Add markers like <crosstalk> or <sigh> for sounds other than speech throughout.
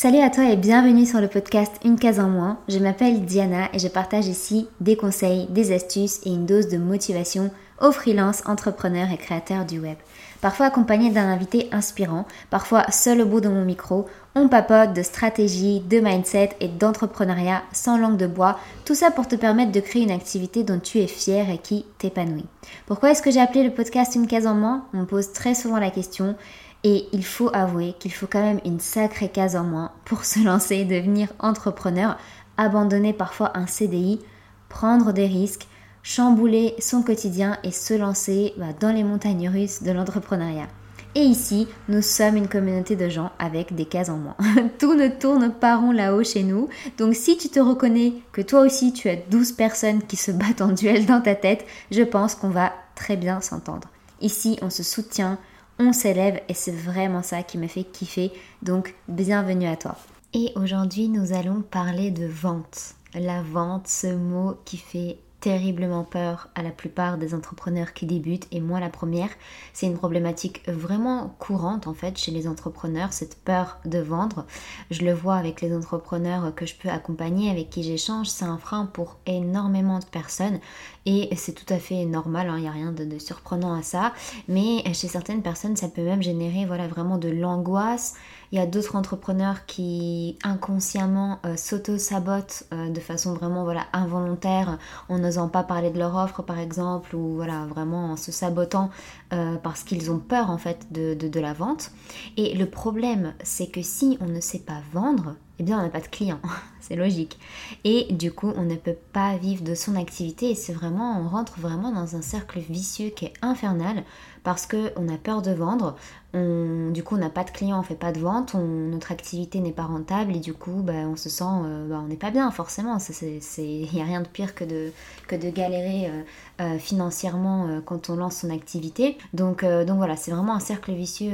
Salut à toi et bienvenue sur le podcast Une case en moins. Je m'appelle Diana et je partage ici des conseils, des astuces et une dose de motivation aux freelances, entrepreneurs et créateurs du web. Parfois accompagné d'un invité inspirant, parfois seul au bout de mon micro, on papote de stratégie, de mindset et d'entrepreneuriat sans langue de bois, tout ça pour te permettre de créer une activité dont tu es fier et qui t'épanouit. Pourquoi est-ce que j'ai appelé le podcast Une case en moins? On me pose très souvent la question et il faut avouer qu'il faut quand même une sacrée case en moins pour se lancer et devenir entrepreneur, abandonner parfois un CDI, prendre des risques, chambouler son quotidien et se lancer bah, dans les montagnes russes de l'entrepreneuriat. Et ici, nous sommes une communauté de gens avec des cases en moins. <laughs> Tout ne tourne pas rond là-haut chez nous. Donc si tu te reconnais que toi aussi tu as 12 personnes qui se battent en duel dans ta tête, je pense qu'on va très bien s'entendre. Ici, on se soutient, on s'élève et c'est vraiment ça qui me fait kiffer. Donc bienvenue à toi. Et aujourd'hui nous allons parler de vente. La vente, ce mot qui fait terriblement peur à la plupart des entrepreneurs qui débutent et moi la première. C'est une problématique vraiment courante en fait chez les entrepreneurs, cette peur de vendre. Je le vois avec les entrepreneurs que je peux accompagner, avec qui j'échange, c'est un frein pour énormément de personnes et c'est tout à fait normal, hein. il n'y a rien de, surprenant à ça. Mais chez certaines personnes ça peut même générer voilà, vraiment de l'angoisse. Il y a d'autres entrepreneurs qui inconsciemment euh, s'auto-sabotent euh, de façon vraiment voilà, involontaire en n'osant pas parler de leur offre par exemple ou voilà, vraiment en se sabotant euh, parce qu'ils ont peur en fait de, de la vente. Et le problème c'est que si on ne sait pas vendre, eh bien on n'a pas de clients, <laughs> c'est logique. Et du coup on ne peut pas vivre de son activité et c'est vraiment, on rentre vraiment dans un cercle vicieux qui est infernal parce qu'on a peur de vendre, du coup on n'a pas de clients, on fait pas de vente, notre activité n'est pas rentable et du coup bah, on se sent, euh, bah, on n'est pas bien forcément, il <laughs> n'y a rien de pire que de, que de galérer euh, euh, financièrement quand on lance son activité. Donc, donc voilà, c'est vraiment un cercle vicieux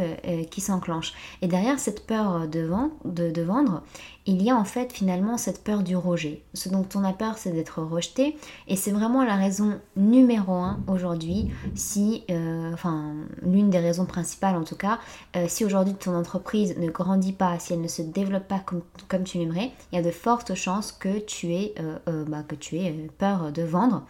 qui s'enclenche. Et derrière cette peur de, de, de vendre, il y a en fait finalement cette peur du rejet. Ce dont on a peur, c'est d'être rejeté. Et c'est vraiment la raison numéro un aujourd'hui, si, enfin, l'une des raisons principales en tout cas, euh, si aujourd'hui ton entreprise ne grandit pas, si elle ne se développe pas comme, tu l'aimerais, il y a de fortes chances que tu aies, euh, euh, bah, que tu aies peur de vendre.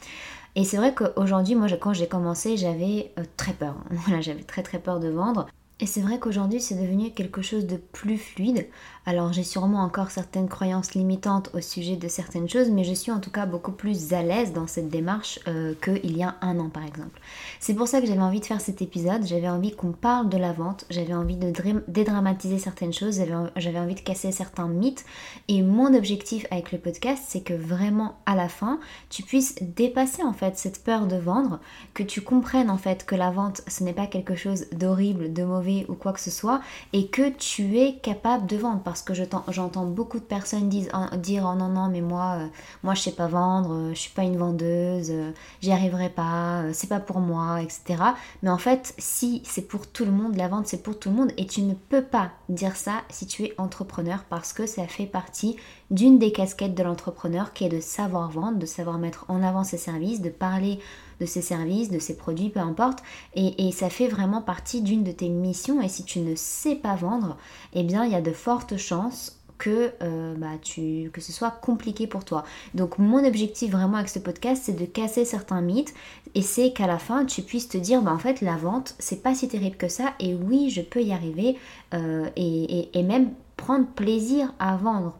Et c'est vrai qu'aujourd'hui, moi, quand j'ai commencé, j'avais très peur. <laughs> j'avais très très peur de vendre. Et c'est vrai qu'aujourd'hui, c'est devenu quelque chose de plus fluide. Alors j'ai sûrement encore certaines croyances limitantes au sujet de certaines choses, mais je suis en tout cas beaucoup plus à l'aise dans cette démarche euh, qu'il y a un an par exemple. C'est pour ça que j'avais envie de faire cet épisode, j'avais envie qu'on parle de la vente, j'avais envie de dédramatiser certaines choses, j'avais envie de casser certains mythes, et mon objectif avec le podcast, c'est que vraiment à la fin, tu puisses dépasser en fait cette peur de vendre, que tu comprennes en fait que la vente, ce n'est pas quelque chose d'horrible, de mauvais ou quoi que ce soit, et que tu es capable de vendre que j'entends beaucoup de personnes dire oh non non mais moi euh, moi je sais pas vendre, euh, je suis pas une vendeuse, euh, j'y arriverai pas, c'est pas pour moi, etc. Mais en fait si c'est pour tout le monde, la vente c'est pour tout le monde et tu ne peux pas dire ça si tu es entrepreneur parce que ça fait partie d'une des casquettes de l'entrepreneur qui est de savoir vendre, de savoir mettre en avant ses services, de parler de ses services, de ses produits, peu importe. Et, ça fait vraiment partie d'une de tes missions. Et si tu ne sais pas vendre, eh bien, il y a de fortes chances que, euh, bah, tu, que ce soit compliqué pour toi. Donc mon objectif vraiment avec ce podcast, c'est de casser certains mythes et c'est qu'à la fin, tu puisses te dire, bah, en fait, la vente, c'est pas si terrible que ça et oui, je peux y arriver euh, et, et même prendre plaisir à vendre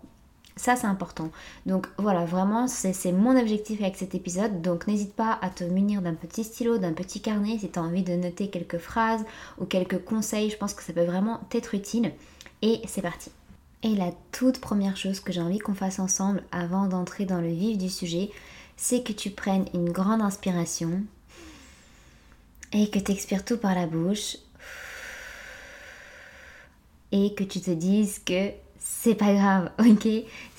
ça, c'est important. Donc voilà, vraiment, c'est mon objectif avec cet épisode. Donc n'hésite pas à te munir d'un petit stylo, d'un petit carnet si tu as envie de noter quelques phrases ou quelques conseils. Je pense que ça peut vraiment t'être utile. Et c'est parti. Et la toute première chose que j'ai envie qu'on fasse ensemble avant d'entrer dans le vif du sujet, c'est que tu prennes une grande inspiration et que tu expires tout par la bouche et que tu te dises que c'est pas grave, ok?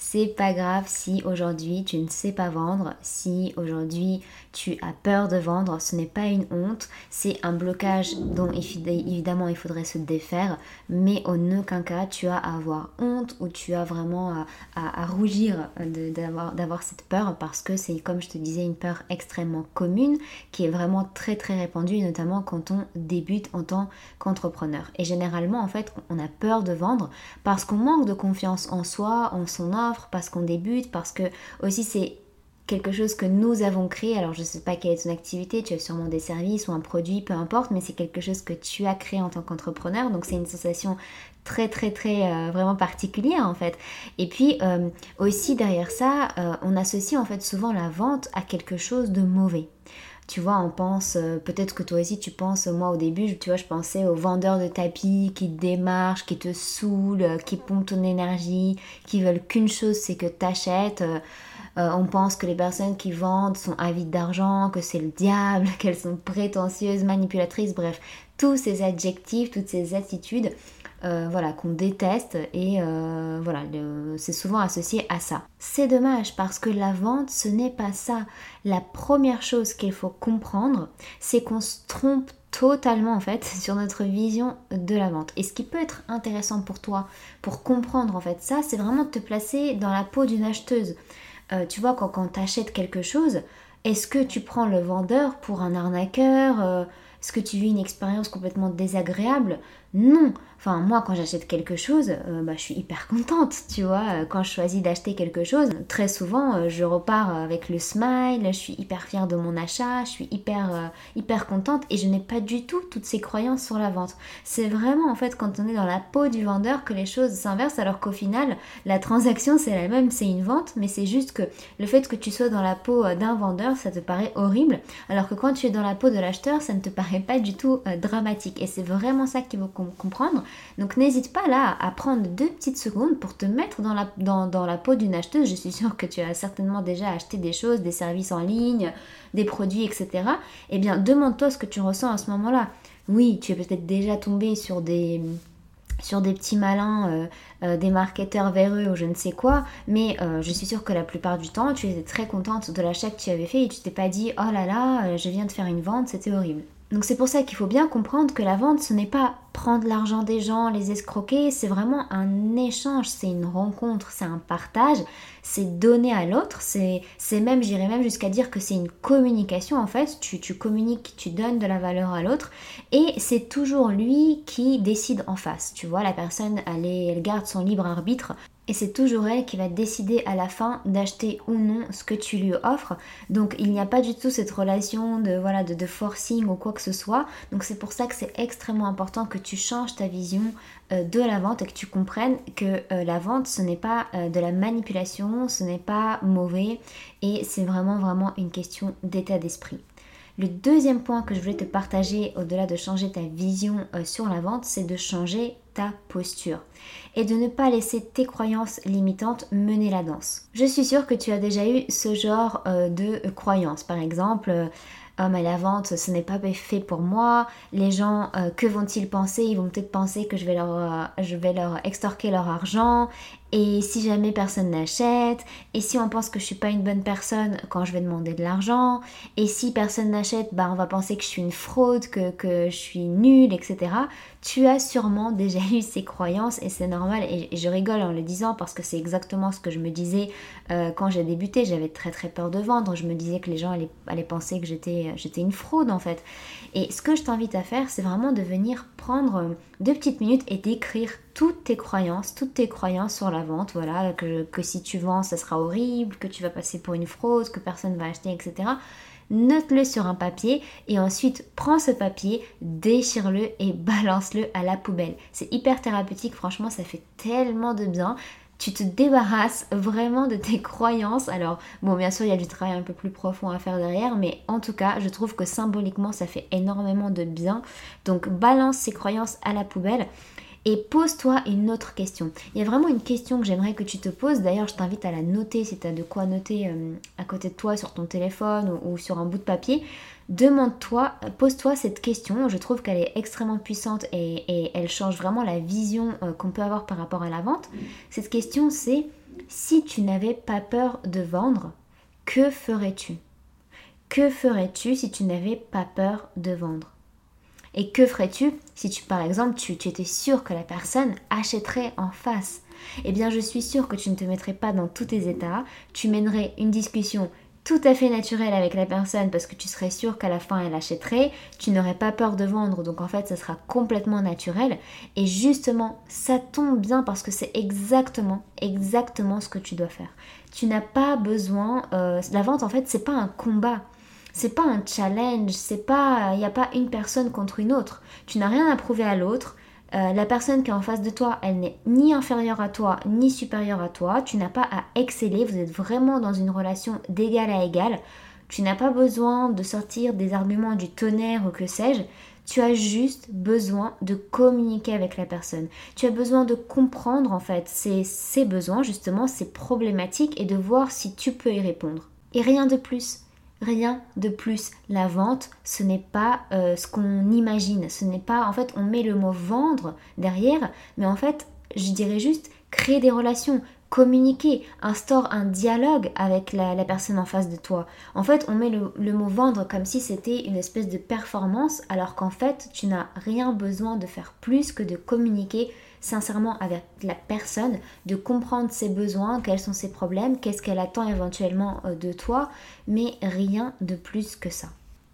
C'est pas grave si aujourd'hui tu ne sais pas vendre, si aujourd'hui tu as peur de vendre, ce n'est pas une honte, c'est un blocage dont évidemment il faudrait se défaire, mais en aucun cas tu as à avoir honte ou tu as vraiment à, rougir d'avoir cette peur parce que c'est comme je te disais une peur extrêmement commune qui est vraiment très très répandue, notamment quand on débute en tant qu'entrepreneur. Et généralement en fait on a peur de vendre parce qu'on manque de confiance en soi, en son offre, parce qu'on débute, parce que aussi c'est quelque chose que nous avons créé. Alors je ne sais pas quelle est ton activité, tu as sûrement des services ou un produit, peu importe, mais c'est quelque chose que tu as créé en tant qu'entrepreneur. Donc c'est une sensation très très très euh, vraiment particulière en fait. Et puis euh, aussi derrière ça, euh, on associe en fait souvent la vente à quelque chose de mauvais. Tu vois, on pense, peut-être que toi aussi tu penses, moi au début, tu vois, je pensais aux vendeurs de tapis qui démarchent, qui te saoulent, qui pompent ton énergie, qui veulent qu'une chose, c'est que tu achètes. Euh, on pense que les personnes qui vendent sont avides d'argent, que c'est le diable, <laughs> qu'elles sont prétentieuses, manipulatrices, bref, tous ces adjectifs, toutes ces attitudes. Euh, voilà, qu'on déteste et euh, voilà, c'est souvent associé à ça. C'est dommage parce que la vente, ce n'est pas ça. La première chose qu'il faut comprendre, c'est qu'on se trompe totalement en fait <laughs> sur notre vision de la vente. Et ce qui peut être intéressant pour toi, pour comprendre en fait ça, c'est vraiment de te placer dans la peau d'une acheteuse. Euh, tu vois, quand, quand tu achètes quelque chose, est-ce que tu prends le vendeur pour un arnaqueur Est-ce que tu vis une expérience complètement désagréable? Non. Enfin, moi, quand j'achète quelque chose, euh, bah, je suis hyper contente, tu vois. Euh, quand je choisis d'acheter quelque chose, très souvent, euh, je repars avec le smile, je suis hyper fière de mon achat, je suis hyper, hyper contente et je n'ai pas du tout toutes ces croyances sur la vente. C'est vraiment, en fait, quand on est dans la peau du vendeur que les choses s'inversent, alors qu'au final, la transaction, c'est la même, c'est une vente, mais c'est juste que le fait que tu sois dans la peau d'un vendeur, ça te paraît horrible, alors que quand tu es dans la peau de l'acheteur, ça ne te paraît pas du tout dramatique. Et c'est vraiment ça qu'il faut comprendre donc n'hésite pas là à prendre deux petites secondes pour te mettre dans la, peau d'une acheteuse. Je suis sûre que tu as certainement déjà acheté des choses, des services en ligne, des produits, etc. Eh bien, demande-toi ce que tu ressens à ce moment-là. Oui, tu es peut-être déjà tombé sur des sur des petits malins, euh, euh, des marketeurs véreux ou je ne sais quoi, mais euh, je suis sûre que la plupart du temps, tu étais très contente de l'achat que tu avais fait et tu t'es pas dit oh là là, je viens de faire une vente, c'était horrible. Donc c'est pour ça qu'il faut bien comprendre que la vente, ce n'est pas prendre l'argent des gens, les escroquer, c'est vraiment un échange, c'est une rencontre, c'est un partage, c'est donner à l'autre, c'est même, j'irais même jusqu'à dire que c'est une communication en fait, tu, tu communiques, tu donnes de la valeur à l'autre, et c'est toujours lui qui décide en face, tu vois, la personne, elle, elle garde son libre arbitre, et c'est toujours elle qui va décider à la fin d'acheter ou non ce que tu lui offres. Donc il n'y a pas du tout cette relation de voilà de, forcing ou quoi que ce soit. Donc c'est pour ça que c'est extrêmement important que tu changes ta vision euh, de la vente et que tu comprennes que euh, la vente ce n'est pas euh, de la manipulation, ce n'est pas mauvais et c'est vraiment vraiment une question d'état d'esprit. Le deuxième point que je voulais te partager au-delà de changer ta vision sur la vente, c'est de changer ta posture et de ne pas laisser tes croyances limitantes mener la danse. Je suis sûre que tu as déjà eu ce genre de croyances. Par exemple, euh, oh mais la vente ce n'est pas fait pour moi, les gens euh, que vont-ils penser? Ils vont peut-être penser que je vais leur, je vais leur extorquer leur argent et si jamais personne n'achète, et si on pense que je suis pas une bonne personne quand je vais demander de l'argent, et si personne n'achète, bah on va penser que je suis une fraude, que, que je suis nulle, etc. Tu as sûrement déjà <laughs> eu ces croyances et c'est normal et, je rigole en le disant parce que c'est exactement ce que je me disais euh, quand j'ai débuté. J'avais très très peur de vendre. Je me disais que les gens allaient, allaient penser que j'étais, j'étais une fraude en fait. Et ce que je t'invite à faire, c'est vraiment de venir prendre deux petites minutes et d'écrire toutes tes croyances, toutes tes croyances sur la vente, voilà, que, si tu vends, ça sera horrible, que tu vas passer pour une fraude, que personne va acheter, etc. Note-le sur un papier et ensuite prends ce papier, déchire-le et <laughs> balance-le à la poubelle. C'est hyper thérapeutique, franchement, ça fait tellement de bien tu te débarrasses vraiment de tes croyances. Alors, bon, bien sûr, il y a du travail un peu plus profond à faire derrière, mais en tout cas, je trouve que symboliquement, ça fait énormément de bien. Donc, balance ces croyances à la poubelle. Et pose-toi une autre question. Il y a vraiment une question que j'aimerais que tu te poses. D'ailleurs, je t'invite à la noter si tu as de quoi noter euh, à côté de toi sur ton téléphone ou sur un bout de papier demande-toi, pose-toi cette question. Je trouve qu'elle est extrêmement puissante et, elle change vraiment la vision euh, qu'on peut avoir par rapport à la vente. Cette question, c'est si tu n'avais pas peur de vendre, que ferais-tu? Que ferais-tu si tu n'avais pas peur de vendre? Et que ferais-tu si tu, par exemple, tu, étais sûr que la personne achèterait en face? Eh bien, je suis sûre que tu ne te mettrais pas dans tous tes états. Tu mènerais une discussion tout à fait naturel avec la personne parce que tu serais sûr qu'à la fin elle achèterait, tu n'aurais pas peur de vendre, donc en fait ça sera complètement naturel. Et justement, ça tombe bien parce que c'est exactement, exactement ce que tu dois faire. Tu n'as pas besoin, euh, la vente en fait c'est pas un combat, c'est pas un challenge, c'est pas, il n'y a pas une personne contre une autre. Tu n'as rien à prouver à l'autre. Euh, la personne qui est en face de toi, elle n'est ni inférieure à toi, ni supérieure à toi. Tu n'as pas à exceller, vous êtes vraiment dans une relation d'égal à égal. Tu n'as pas besoin de sortir des arguments du tonnerre ou que sais-je. Tu as juste besoin de communiquer avec la personne. Tu as besoin de comprendre en fait ses besoins, justement, ses problématiques et de voir si tu peux y répondre. Et rien de plus. Rien de plus. La vente, ce n'est pas euh, ce qu'on imagine. Ce n'est pas, en fait, on met le mot vendre derrière, mais en fait, je dirais juste créer des relations, communiquer, instaure un dialogue avec la, personne en face de toi. En fait, on met le, le mot vendre comme si c'était une espèce de performance, alors qu'en fait, tu n'as rien besoin de faire plus que de communiquer sincèrement avec la personne, de comprendre ses besoins, quels sont ses problèmes, qu'est-ce qu'elle attend éventuellement euh, de toi, mais rien de plus que ça.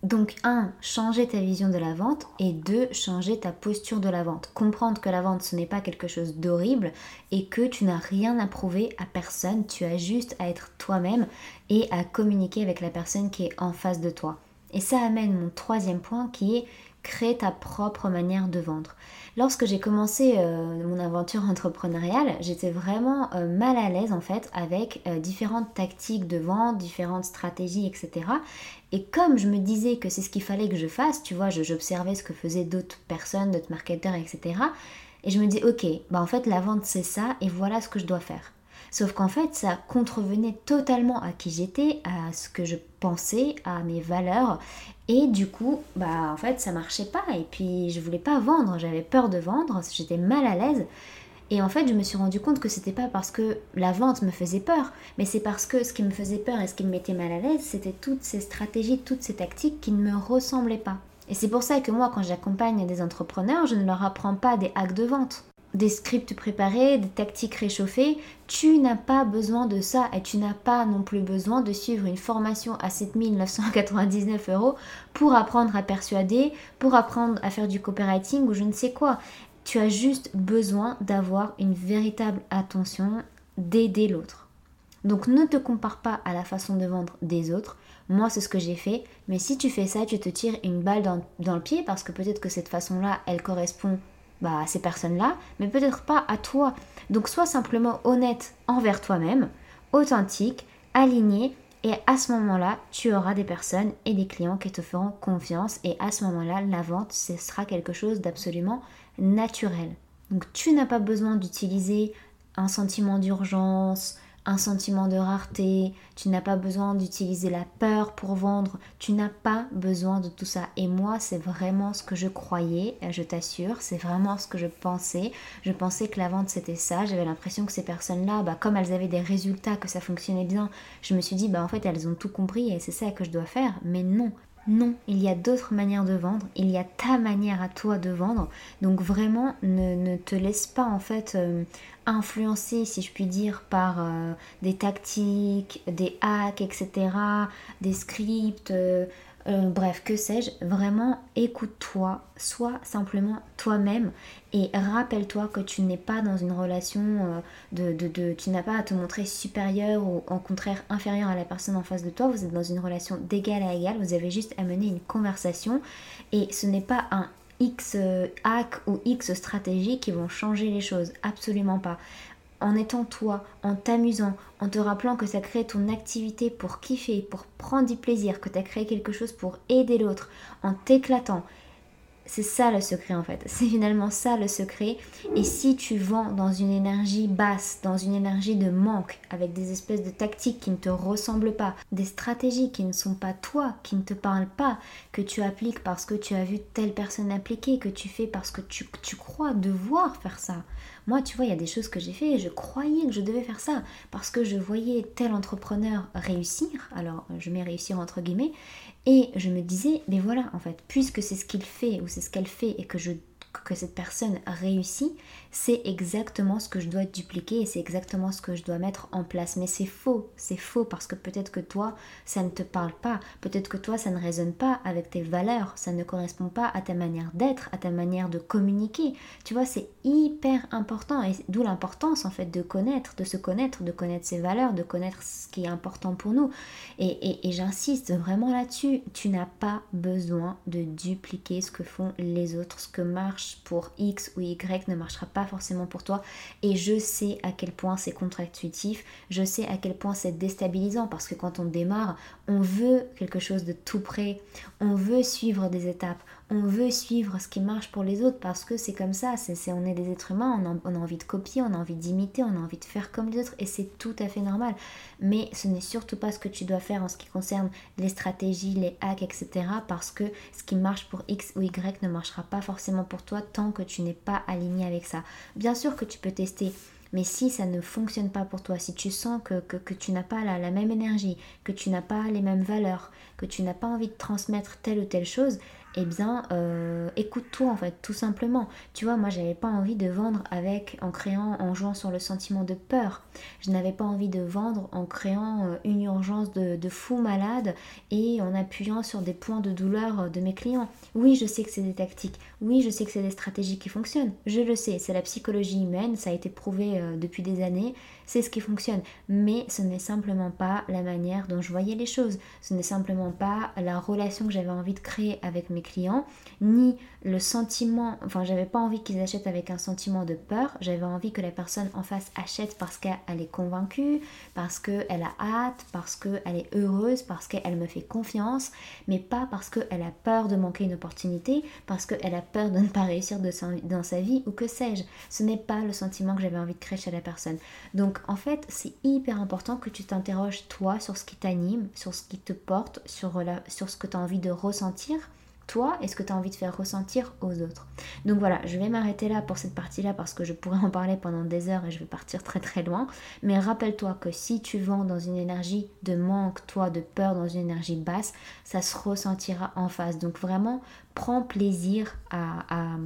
Donc un, changer ta vision de la vente et deux, changer ta posture de la vente. Comprendre que la vente ce n'est pas quelque chose d'horrible et que tu n'as rien à prouver à personne, tu as juste à être toi-même et à communiquer avec la personne qui est en face de toi. Et ça amène mon troisième point qui est créer ta propre manière de vendre. Lorsque j'ai commencé euh, mon aventure entrepreneuriale, j'étais vraiment euh, mal à l'aise en fait avec euh, différentes tactiques de vente, différentes stratégies, etc. Et comme je me disais que c'est ce qu'il fallait que je fasse, tu vois, j'observais ce que faisaient d'autres personnes, d'autres marketeurs, etc. Et je me dis, ok, bah en fait la vente c'est ça et voilà ce que je dois faire. Sauf qu'en fait, ça contrevenait totalement à qui j'étais, à ce que je pensais, à mes valeurs. Et du coup, bah en fait, ça marchait pas. Et puis, je voulais pas vendre. J'avais peur de vendre. J'étais mal à l'aise. Et en fait, je me suis rendu compte que c'était pas parce que la vente me faisait peur, mais c'est parce que ce qui me faisait peur et ce qui me mettait mal à l'aise, c'était toutes ces stratégies, toutes ces tactiques qui ne me ressemblaient pas. Et c'est pour ça que moi, quand j'accompagne des entrepreneurs, je ne leur apprends pas des hacks de vente des scripts préparés, des tactiques réchauffées, tu n'as pas besoin de ça et tu n'as pas non plus besoin de suivre une formation à 7999 euros pour apprendre à persuader, pour apprendre à faire du copywriting ou je ne sais quoi. Tu as juste besoin d'avoir une véritable attention, d'aider l'autre. Donc ne te compare pas à la façon de vendre des autres. Moi, c'est ce que j'ai fait. Mais si tu fais ça, tu te tires une balle dans, dans le pied parce que peut-être que cette façon-là, elle correspond bah, à ces personnes-là, mais peut-être pas à toi. Donc sois simplement honnête envers toi-même, authentique, aligné, et à ce moment-là, tu auras des personnes et des clients qui te feront confiance, et à ce moment-là, la vente, ce sera quelque chose d'absolument naturel. Donc tu n'as pas besoin d'utiliser un sentiment d'urgence, un sentiment de rareté, tu n'as pas besoin d'utiliser la peur pour vendre, tu n'as pas besoin de tout ça. Et moi, c'est vraiment ce que je croyais, je t'assure, c'est vraiment ce que je pensais. Je pensais que la vente c'était ça, j'avais l'impression que ces personnes-là, bah, comme elles avaient des résultats, que ça fonctionnait bien, je me suis dit, bah en fait elles ont tout compris et c'est ça que je dois faire. Mais non, non, il y a d'autres manières de vendre, il y a ta manière à toi de vendre. Donc vraiment, ne, te laisse pas en fait euh, influencer, si je puis dire, par euh, des tactiques, des hacks, etc., des scripts. Euh, euh, bref, que sais-je, vraiment écoute-toi, sois simplement toi-même et rappelle-toi que tu n'es pas dans une relation euh, de, Tu n'as pas à te montrer supérieur ou au contraire inférieur à la personne en face de toi, vous êtes dans une relation d'égal à égal, vous avez juste à mener une conversation et ce n'est pas un X euh, hack ou X stratégie qui vont changer les choses, absolument pas en étant toi, en t'amusant, en te rappelant que tu as créé ton activité pour kiffer, pour prendre du plaisir, que tu as créé quelque chose pour aider l'autre, en t'éclatant. C'est ça le secret en fait. <laughs> C'est finalement ça le secret. Et si tu vends dans une énergie basse, dans une énergie de manque, avec des espèces de tactiques qui ne te ressemblent pas, des stratégies qui ne sont pas toi, qui ne te parlent pas, que tu appliques parce que tu as vu telle personne appliquer, que tu fais parce que tu, tu crois devoir faire ça, moi, tu vois, il y a des choses que j'ai fait et je croyais que je devais faire ça parce que je voyais tel entrepreneur réussir. Alors, je mets réussir entre guillemets. Et je me disais, mais voilà, en fait, puisque c'est ce qu'il fait ou c'est ce qu'elle fait et que je que cette personne réussit, c'est exactement ce que je dois dupliquer et c'est exactement ce que je dois mettre en place. Mais c'est faux, c'est faux parce que peut-être que toi, ça ne te parle pas, peut-être que toi, ça ne résonne pas avec tes valeurs, ça ne correspond pas à ta manière d'être, à ta manière de communiquer. Tu vois, c'est hyper important et d'où l'importance en fait de connaître, de se connaître, de connaître ses valeurs, de connaître ce qui est important pour nous. Et, j'insiste vraiment là-dessus, tu n'as pas besoin de dupliquer ce que font les autres, ce que marche pour X ou Y ne marchera forcément pour toi. Et je sais à quel point c'est contre-intuitif, je sais à quel point c'est déstabilisant. Parce que quand on démarre, on veut quelque chose de tout près, on veut suivre des étapes, on veut suivre ce qui marche pour les autres parce que c'est comme ça, c'est, on est des êtres humains, on a, envie de copier, on a envie d'imiter, on a envie de faire comme les autres et c'est tout à fait normal. Mais ce n'est surtout pas ce que tu dois faire en ce qui concerne les stratégies, les hacks, etc. Parce que ce qui marche pour X ou Y ne marchera pas forcément pour toi tant que tu n'es pas aligné avec ça. Bien sûr que tu peux tester mais si ça ne fonctionne pas pour toi, si tu sens que, tu n'as pas la, même énergie, que tu n'as pas les mêmes valeurs, que tu n'as pas envie de transmettre telle ou telle chose, eh bien, euh, écoute-toi en fait, tout simplement. Tu vois, moi, j'avais pas envie de vendre avec, en créant, en jouant sur le sentiment de peur. Je n'avais pas envie de vendre en créant euh, une urgence de, de, fou malade et en appuyant sur des points de douleur de mes clients. Oui, je sais que c'est des tactiques. Oui, je sais que c'est des stratégies qui fonctionnent. Je le sais, c'est la psychologie humaine, ça a été prouvé euh, depuis des années, c'est ce qui fonctionne. Mais ce n'est simplement pas la manière dont je voyais les choses. Ce n'est simplement pas la relation que j'avais envie de créer avec mes clients, ni le sentiment, enfin j'avais pas envie qu'ils achètent avec un sentiment de peur, j'avais envie que la personne en face achète parce qu'elle est convaincue, parce qu'elle a hâte, parce qu'elle est heureuse, parce qu'elle me fait confiance, mais pas parce qu'elle a peur de manquer une opportunité, parce qu'elle a peur de ne pas réussir dans sa vie ou que sais-je. Ce n'est pas le sentiment que j'avais envie de créer chez la personne. Donc en fait c'est hyper important que tu t'interroges toi sur ce qui t'anime, sur ce qui te porte, sur, sur ce que tu as envie de ressentir toi et ce que tu as envie de faire ressentir aux autres. Donc voilà, je vais m'arrêter là pour cette partie-là parce que je pourrais en parler pendant des heures et je vais partir très très loin. Mais rappelle-toi que si tu vends dans une énergie de manque, toi, de peur, dans une énergie basse, ça se ressentira en face. Donc vraiment, prends plaisir à,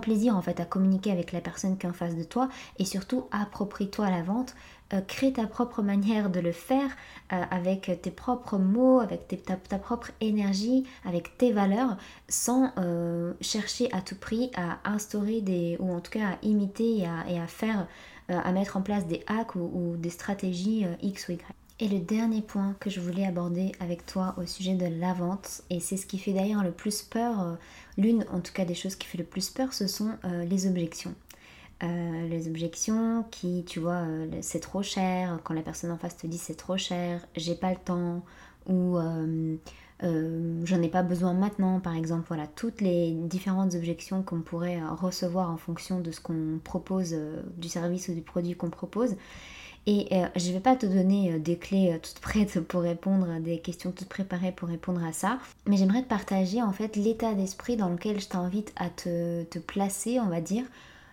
plaisir en fait à communiquer avec la personne qui est en face de toi et surtout approprie-toi la vente euh, crée ta propre manière de le faire euh, avec tes propres mots, avec ta, propre énergie, avec tes valeurs, sans euh, chercher à tout prix à instaurer des, ou en tout cas à imiter et à, faire, à mettre en place des hacks ou, des stratégies X ou Y. Et le dernier point que je voulais aborder avec toi au sujet de la vente, et c'est ce qui fait d'ailleurs le plus peur, l'une en tout cas des choses qui fait le plus peur, ce sont les objections. Euh, les objections qui, tu vois, euh, c'est trop cher, quand la personne en face te dit c'est trop cher, j'ai pas le temps, ou euh, j'en ai pas besoin maintenant, par exemple. Voilà, toutes les différentes objections qu'on pourrait recevoir en fonction de ce qu'on propose, du service ou du produit qu'on propose. Et je vais pas te donner des clés toutes prêtes <laughs> pour répondre des questions toutes préparées pour répondre à ça, mais j'aimerais te partager en fait l'état d'esprit dans lequel je t'invite à te placer, on va dire,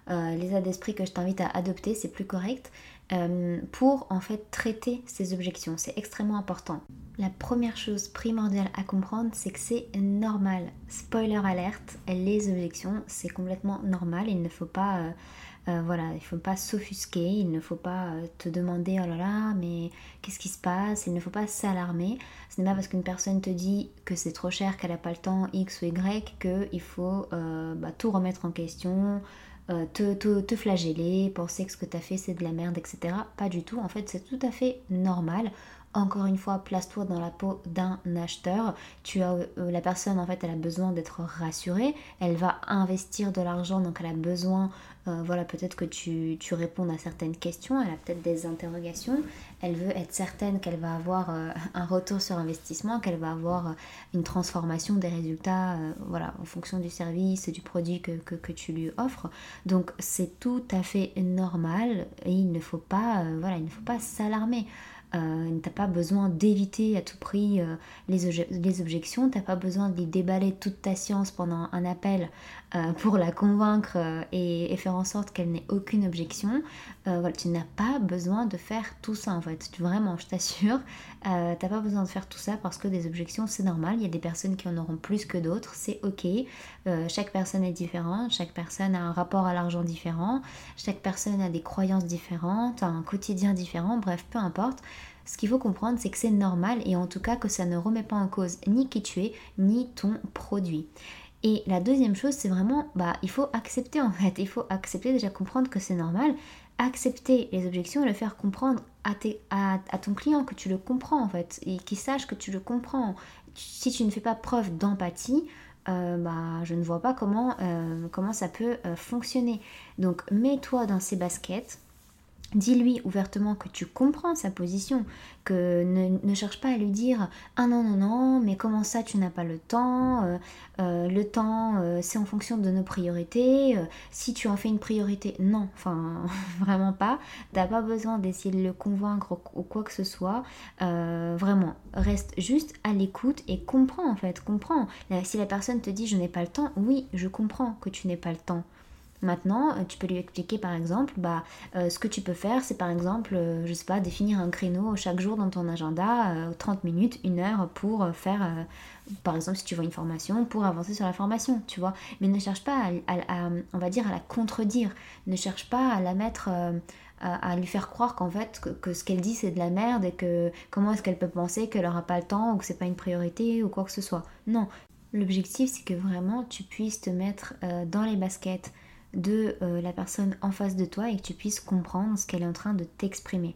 euh, l'état d'esprit que je t'invite à adopter, c'est plus correct, euh, pour en fait traiter ces objections. C'est extrêmement important. La première chose primordiale à comprendre, c'est que c'est normal. Spoiler alerte, les objections, c'est complètement normal. Il ne faut pas, euh, voilà, il faut pas s'offusquer. Il ne faut pas te demander oh là là, mais qu'est-ce qui se passe? Il ne faut pas s'alarmer. Ce n'est pas parce qu'une personne te dit que c'est trop cher, qu'elle n'a pas le temps X ou Y, qu'il faut bah, tout remettre en question. Euh, te, te, flageller, penser que ce que tu as fait c'est de la merde, etc. Pas du tout, en fait c'est tout à fait normal. Encore une fois, place-toi dans la peau d'un acheteur. Tu as euh, la personne en fait, elle a besoin d'être rassurée. Elle va investir de l'argent, donc elle a besoin euh, voilà, peut-être que tu, tu réponds à certaines questions, elle a peut-être des interrogations, elle veut être certaine qu'elle va avoir euh, un retour sur investissement, qu'elle va avoir une transformation des résultats voilà, en fonction du service, du produit que, que, tu lui offres. Donc c'est tout à fait normal et il ne faut pas, voilà, il ne faut pas s'alarmer. Euh, t'as pas besoin d'éviter à tout prix euh, les, les, objections, t'as pas besoin d'y déballer toute ta science pendant un appel pour la convaincre et, faire en sorte qu'elle n'ait aucune objection. voilà, tu n'as pas besoin de faire tout ça en fait. Vraiment, je t'assure, t'as pas besoin de faire tout ça parce que des objections c'est normal. Il y a des personnes qui en auront plus que d'autres, c'est ok. chaque personne est différente, chaque personne a un rapport à l'argent différent, chaque personne a des croyances différentes, un quotidien différent, bref, peu importe. Ce qu'il faut comprendre, c'est que c'est normal et en tout cas que ça ne remet pas en cause ni qui tu es, ni ton produit. Et la deuxième chose, c'est vraiment, bah, il faut accepter en fait. Il faut accepter déjà comprendre que c'est normal, accepter les objections et le faire comprendre à, ton client que tu le comprends en fait et qu'il sache que tu le comprends. Si tu ne fais pas preuve d'empathie, euh, bah, je ne vois pas comment, euh, comment ça peut euh, fonctionner. Donc mets-toi dans ces baskets Dis-lui ouvertement que tu comprends sa position, que ne, cherche pas à lui dire Ah non, non, non, mais comment ça tu n'as pas le temps euh, euh, Le temps, euh, c'est en fonction de nos priorités. si tu en fais une priorité, non, enfin, <laughs> vraiment pas. T'as pas besoin d'essayer de le convaincre ou, quoi que ce soit. vraiment, reste juste à l'écoute et comprends en fait, comprends. Si la personne te dit Je n'ai pas le temps, oui, je comprends que tu n'es pas le temps. Maintenant, euh, tu peux lui expliquer par exemple, bah, euh, ce que tu peux faire, c'est par exemple, euh, je sais pas, définir un créneau chaque jour dans ton agenda, 30 minutes, une heure pour faire, par exemple, si tu vois une formation, pour avancer sur la formation, tu vois. Mais ne cherche pas à, on va dire, à la contredire. Ne cherche pas à la mettre à, lui faire croire qu'en fait que, ce qu'elle dit c'est de la merde et que comment est-ce qu'elle peut penser qu'elle aura pas le temps ou que c'est pas une priorité ou quoi que ce soit. Non, l'objectif c'est que vraiment tu puisses te mettre dans les baskets de euh, la personne en face de toi et que tu puisses comprendre ce qu'elle est en train de t'exprimer.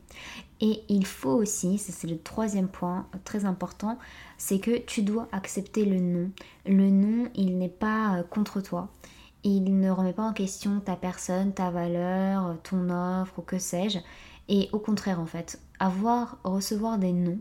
Et il faut aussi, c'est le troisième point très important, c'est que tu dois accepter le non. Le non, il n'est pas euh, contre toi. Il ne remet pas en question ta personne, ta valeur, ton offre ou que sais-je. Et au contraire, en fait, avoir, recevoir des noms,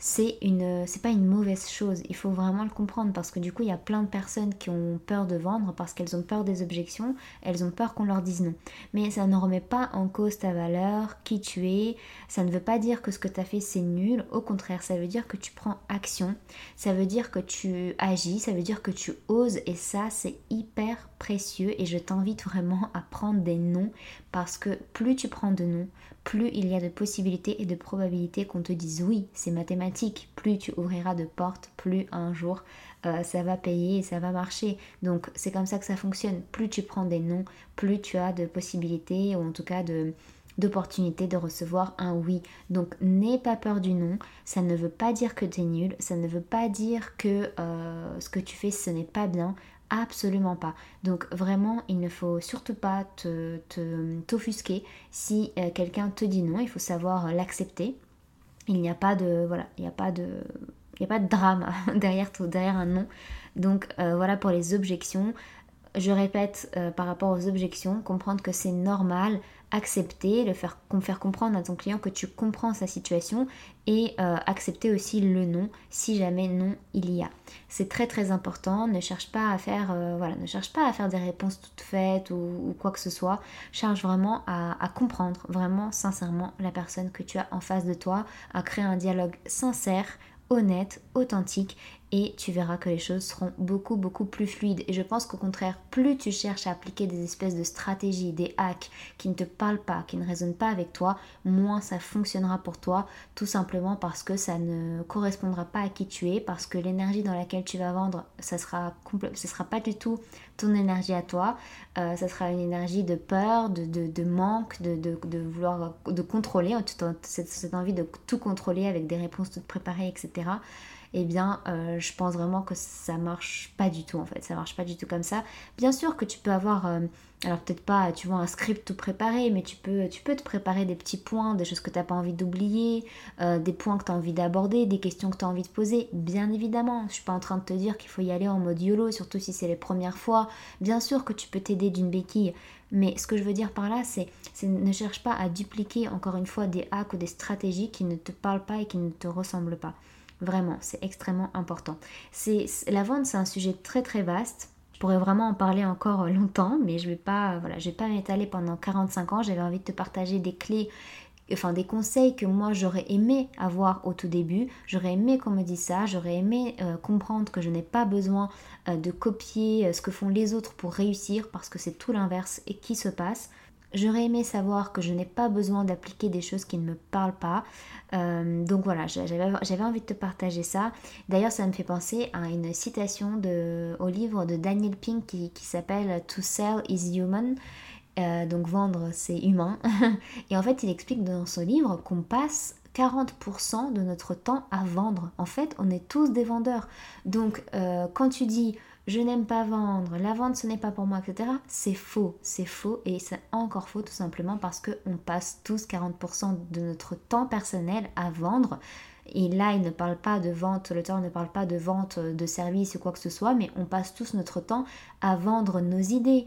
c'est une c'est pas une mauvaise chose. Il faut vraiment le comprendre parce que du coup il y a plein de personnes qui ont peur de vendre parce qu'elles ont peur des objections. Elles ont peur qu'on leur dise non. Mais ça ne remet pas en cause ta valeur qui tu es. Ça ne veut pas dire que ce que tu as fait c'est nul. Au contraire ça veut dire que tu prends action. Ça veut dire que tu agis. Ça veut dire que tu oses. Et ça c'est hyper précieux. Et je t'invite vraiment à prendre des noms parce que plus tu prends de noms plus il y a de possibilités et de probabilités qu'on te dise oui c'est mathématique plus tu ouvriras de portes, plus un jour euh, ça va payer et ça va marcher. Donc c'est comme ça que ça fonctionne. Plus tu prends des noms, plus tu as de possibilités ou en tout cas de d'opportunités de recevoir un oui. Donc n'aie pas peur du non, ça ne veut pas dire que tu es nul, ça ne veut pas dire que euh, ce que tu fais ce n'est pas bien, absolument pas. Donc vraiment il ne faut surtout pas t'offusquer te, si euh, quelqu'un te dit non, il faut savoir l'accepter il n'y a pas de il n'y a pas de il a pas de drame <laughs> derrière derrière un nom. Donc euh, voilà pour les objections. Je répète euh, par rapport aux objections, comprendre que c'est normal, accepter, le faire, faire comprendre à ton client que tu comprends sa situation et euh, accepter aussi le non si jamais non il y a. C'est très très important. Ne cherche pas à faire euh, voilà, ne cherche pas à faire des réponses toutes faites ou, quoi que ce soit. Cherche vraiment à, à, comprendre vraiment sincèrement la personne que tu as en face de toi, à créer un dialogue sincère honnête, authentique et tu verras que les choses seront beaucoup beaucoup plus fluides. Et je pense qu'au contraire, plus tu cherches à appliquer des espèces de stratégies, des hacks qui ne te parlent pas, qui ne résonnent pas avec toi, moins ça fonctionnera pour toi, tout simplement parce que ça ne correspondra pas à qui tu es, parce que l'énergie dans laquelle tu vas vendre, ça sera sera pas du tout ton énergie à toi, euh, ça sera une énergie de peur, de, manque, de, de, vouloir de contrôler, cette, cette envie de tout contrôler avec des réponses toutes préparées, etc eh bien euh, je pense vraiment que ça marche pas du tout en fait, ça marche pas du tout comme ça. Bien sûr que tu peux avoir, euh, alors peut-être pas, tu vois, un script tout préparé, mais tu peux, tu peux te préparer des petits points, des choses que tu n'as pas envie d'oublier, euh, des points que tu as envie d'aborder, des questions que tu as envie de poser, bien évidemment. Je suis pas en train de te dire qu'il faut y aller en mode YOLO, surtout si c'est les premières fois. Bien sûr que tu peux t'aider d'une béquille, mais ce que je veux dire par là, c'est ne cherche pas à dupliquer encore une fois des hacks ou des stratégies qui ne te parlent pas et qui ne te ressemblent pas. Vraiment, c'est extrêmement important. C'est la vente, c'est un sujet très très vaste. Je pourrais vraiment en parler encore <laughs> longtemps, mais je vais pas, voilà, je vais pas m'étaler pendant 45 ans. J'avais envie de te partager des clés enfin des conseils que moi j'aurais aimé avoir au tout début. J'aurais aimé qu'on me dise ça, j'aurais aimé euh, comprendre que je n'ai pas besoin euh, de copier euh, ce que font les autres pour réussir parce que c'est tout l'inverse et qui se passe. J'aurais aimé savoir que je n'ai pas besoin d'appliquer des choses qui ne me parlent pas. donc voilà, j'avais envie de te partager ça. D'ailleurs, ça me fait penser à une citation au livre de Daniel Pink qui, qui s'appelle To Sell is Human. Euh, donc vendre, c'est humain. <laughs> et en fait, il explique dans son livre qu'on passe 40% de notre temps à vendre. En fait, on est tous des vendeurs. Donc, euh, quand tu dis je n'aime pas vendre, la vente ce n'est pas pour moi, etc., c'est faux. C'est faux et c'est encore faux tout simplement parce qu'on passe tous 40% de notre temps personnel à vendre. Et là, il ne parle pas de vente, le temps ne parle pas de vente de services ou quoi que ce soit, mais on passe tous notre temps à vendre nos idées,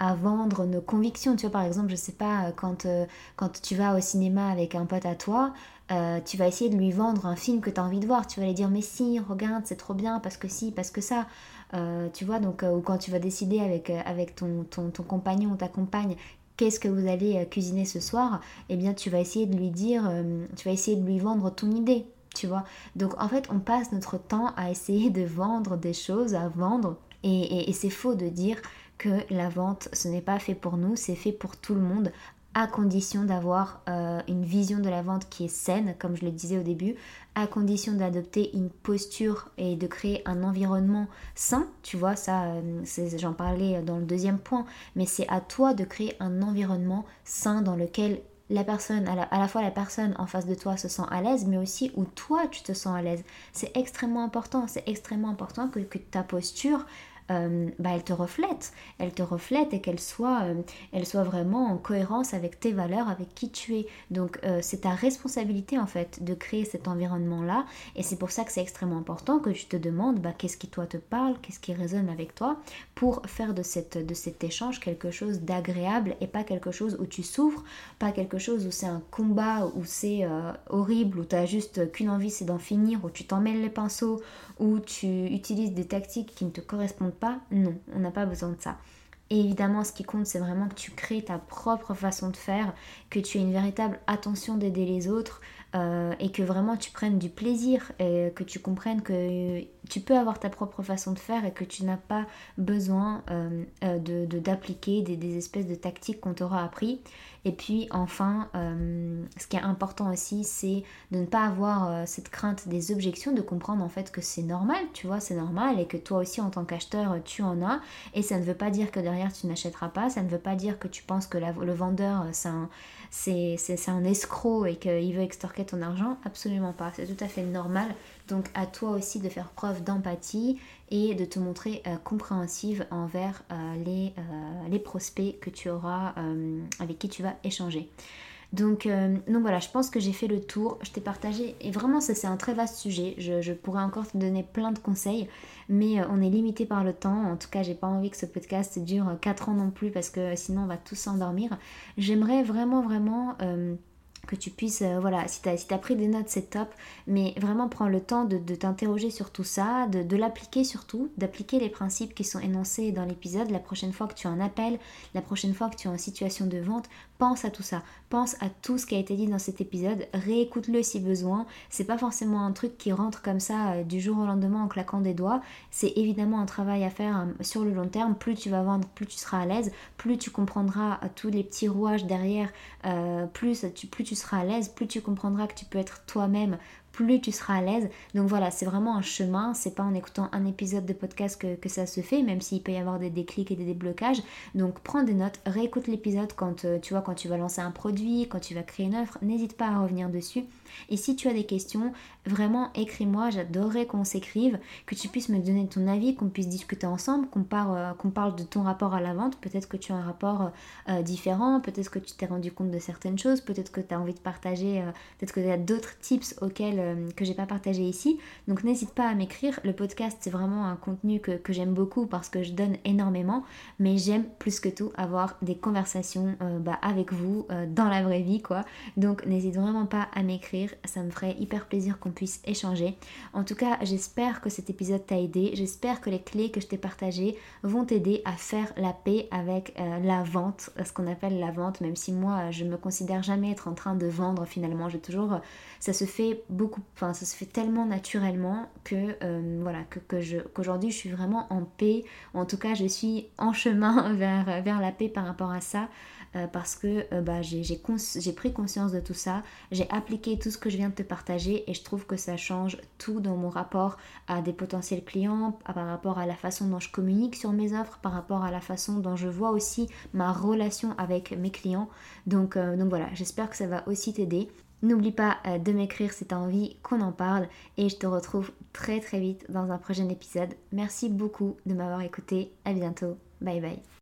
à vendre nos convictions. Tu vois, par exemple, je sais pas, euh, quand, euh, quand tu vas au cinéma avec un pote à toi, euh, tu vas essayer de lui vendre un film que tu as envie de voir. Tu vas lui dire, mais si, regarde, c'est trop bien, parce que si, parce que ça. tu vois, donc, ou quand tu vas décider avec, avec ton, ton, ton compagnon ou ta compagne qu'est-ce que vous allez cuisiner ce soir, eh bien, tu vas essayer de lui dire, tu vas essayer de lui vendre ton idée. Tu vois, donc en fait, on passe notre temps à essayer de vendre des choses, à vendre, et, et c'est faux de dire que la vente, ce n'est pas fait pour nous, c'est fait pour tout le monde, à condition d'avoir euh, une vision de la vente qui est saine, comme je le disais au début, à condition d'adopter une posture et de créer un environnement sain. Tu vois, ça, euh, j'en parlais dans le deuxième point, mais c'est à toi de créer un environnement sain dans lequel la personne, à la, fois la personne en face de toi se sent à l'aise, mais aussi où toi tu te sens à l'aise. C'est extrêmement important, c'est extrêmement important que, que ta posture euh, bah, elle te reflète, elle te reflète et qu'elle soit, euh, elle soit vraiment en cohérence avec tes valeurs, avec qui tu es. Donc euh, c'est ta responsabilité en fait de créer cet environnement-là et c'est pour ça que c'est extrêmement important que tu te demandes bah, qu'est-ce qui toi te parle, qu'est-ce qui résonne avec toi pour faire de, cette, de cet échange quelque chose d'agréable et pas quelque chose où tu souffres, pas quelque chose où c'est un combat, où c'est horrible, où tu as juste qu'une envie c'est d'en finir, où tu t'emmêles les pinceaux, où tu utilises des tactiques qui ne te correspondent Non, on n'a pas besoin de ça. Et évidemment, ce qui compte, c'est vraiment que tu crées ta propre façon de faire, que tu aies une véritable attention d'aider les autres euh, et que vraiment tu prennes du plaisir et que tu comprennes que tu peux avoir ta propre façon de faire et que tu n'as pas besoin euh, euh, d'appliquer des, espèces de tactiques qu'on t'aura appris. Et puis enfin, ce qui est important aussi, c'est de ne pas avoir cette crainte des objections, de comprendre en fait que c'est normal, tu vois, c'est normal et que toi aussi en tant qu'acheteur, tu en as. Et ça ne veut pas dire que derrière tu n'achèteras pas, ça ne veut pas dire que tu penses que le vendeur c'est un, un escroc et qu'il veut extorquer ton argent Absolument pas, c'est tout à fait normal. Donc à toi aussi de faire preuve d'empathie et de te montrer euh, compréhensive envers euh, les, euh, les, prospects que tu auras, avec qui tu vas échanger. Donc, donc, voilà, je pense que j'ai fait le tour, je t'ai partagé, et vraiment ça c'est un très vaste sujet, je, je, pourrais encore te donner plein de conseils, mais on est limité par le temps, en tout cas j'ai pas envie que ce podcast dure 4 ans non plus parce que sinon on va tous s'endormir. J'aimerais vraiment vraiment que tu puisses, euh, voilà, si tu as, pris des notes, c'est top, mais vraiment prends le temps de, t'interroger sur tout ça, de, l'appliquer surtout, d'appliquer les principes qui sont énoncés dans l'épisode. La prochaine fois que tu as un appel, la prochaine fois que tu es en situation de vente, pense à tout ça, pense à tout ce qui a été dit dans cet épisode, réécoute-le si besoin. C'est pas forcément un truc qui rentre comme ça euh, du jour au lendemain en claquant des doigts, c'est évidemment un travail à faire euh, sur le long terme. Plus tu vas vendre, plus tu seras à l'aise, plus tu comprendras tous les petits rouages derrière, plus tu seras à l'aise, plus tu comprendras que tu peux être toi-même, plus tu seras à l'aise. Donc voilà, c'est vraiment un chemin, c'est pas en écoutant un épisode de podcast que, ça se fait, même s'il peut y avoir des déclics et des déblocages. Donc prends des notes, réécoute l'épisode quand euh, tu vois quand tu vas lancer un produit, quand tu vas créer une offre, n'hésite pas à revenir dessus. Et si tu as des questions, vraiment écris-moi, j'adorerais qu'on s'écrive, que tu puisses me donner ton avis, qu'on puisse discuter ensemble, qu'on parle, euh, parle de ton rapport à la vente. Peut-être que tu as un rapport euh, différent, peut-être que tu t'es rendu compte de certaines choses, peut-être que tu as envie de partager, peut-être que tu as d'autres tips auxquels euh, que j'ai pas partagé ici. Donc n'hésite pas à m'écrire. Le podcast c'est vraiment un contenu que, j'aime beaucoup parce que je donne énormément, mais j'aime plus que tout avoir des conversations euh, bah, avec vous euh, dans la vraie vie quoi. Donc n'hésite vraiment pas à m'écrire, ça me ferait hyper plaisir qu'on puisse échanger. En tout cas, j'espère que cet épisode t'a aidé. J'espère que les clés que je t'ai partagées vont t'aider à faire la paix avec la vente, ce qu'on appelle la vente, même si moi je me considère jamais être en train de vendre finalement. J'ai toujours ça se fait beaucoup, enfin ça se fait tellement naturellement que euh, voilà que, je qu'aujourd'hui je suis vraiment en paix. En tout cas, je suis en chemin <laughs> vers, vers la paix par rapport à ça. Euh, parce que euh, bah, j'ai pris conscience de tout ça, j'ai appliqué tout ce que je viens de te partager et je trouve que ça change tout dans mon rapport à des potentiels clients, par rapport à la façon dont je communique sur mes offres, par rapport à la façon dont je vois aussi ma relation avec mes clients. Donc, donc voilà, j'espère que ça va aussi t'aider. N'oublie pas euh, de m'écrire si tu as envie qu'on en parle et je te retrouve très très vite dans un prochain épisode. Merci beaucoup de m'avoir écouté. À bientôt. Bye bye.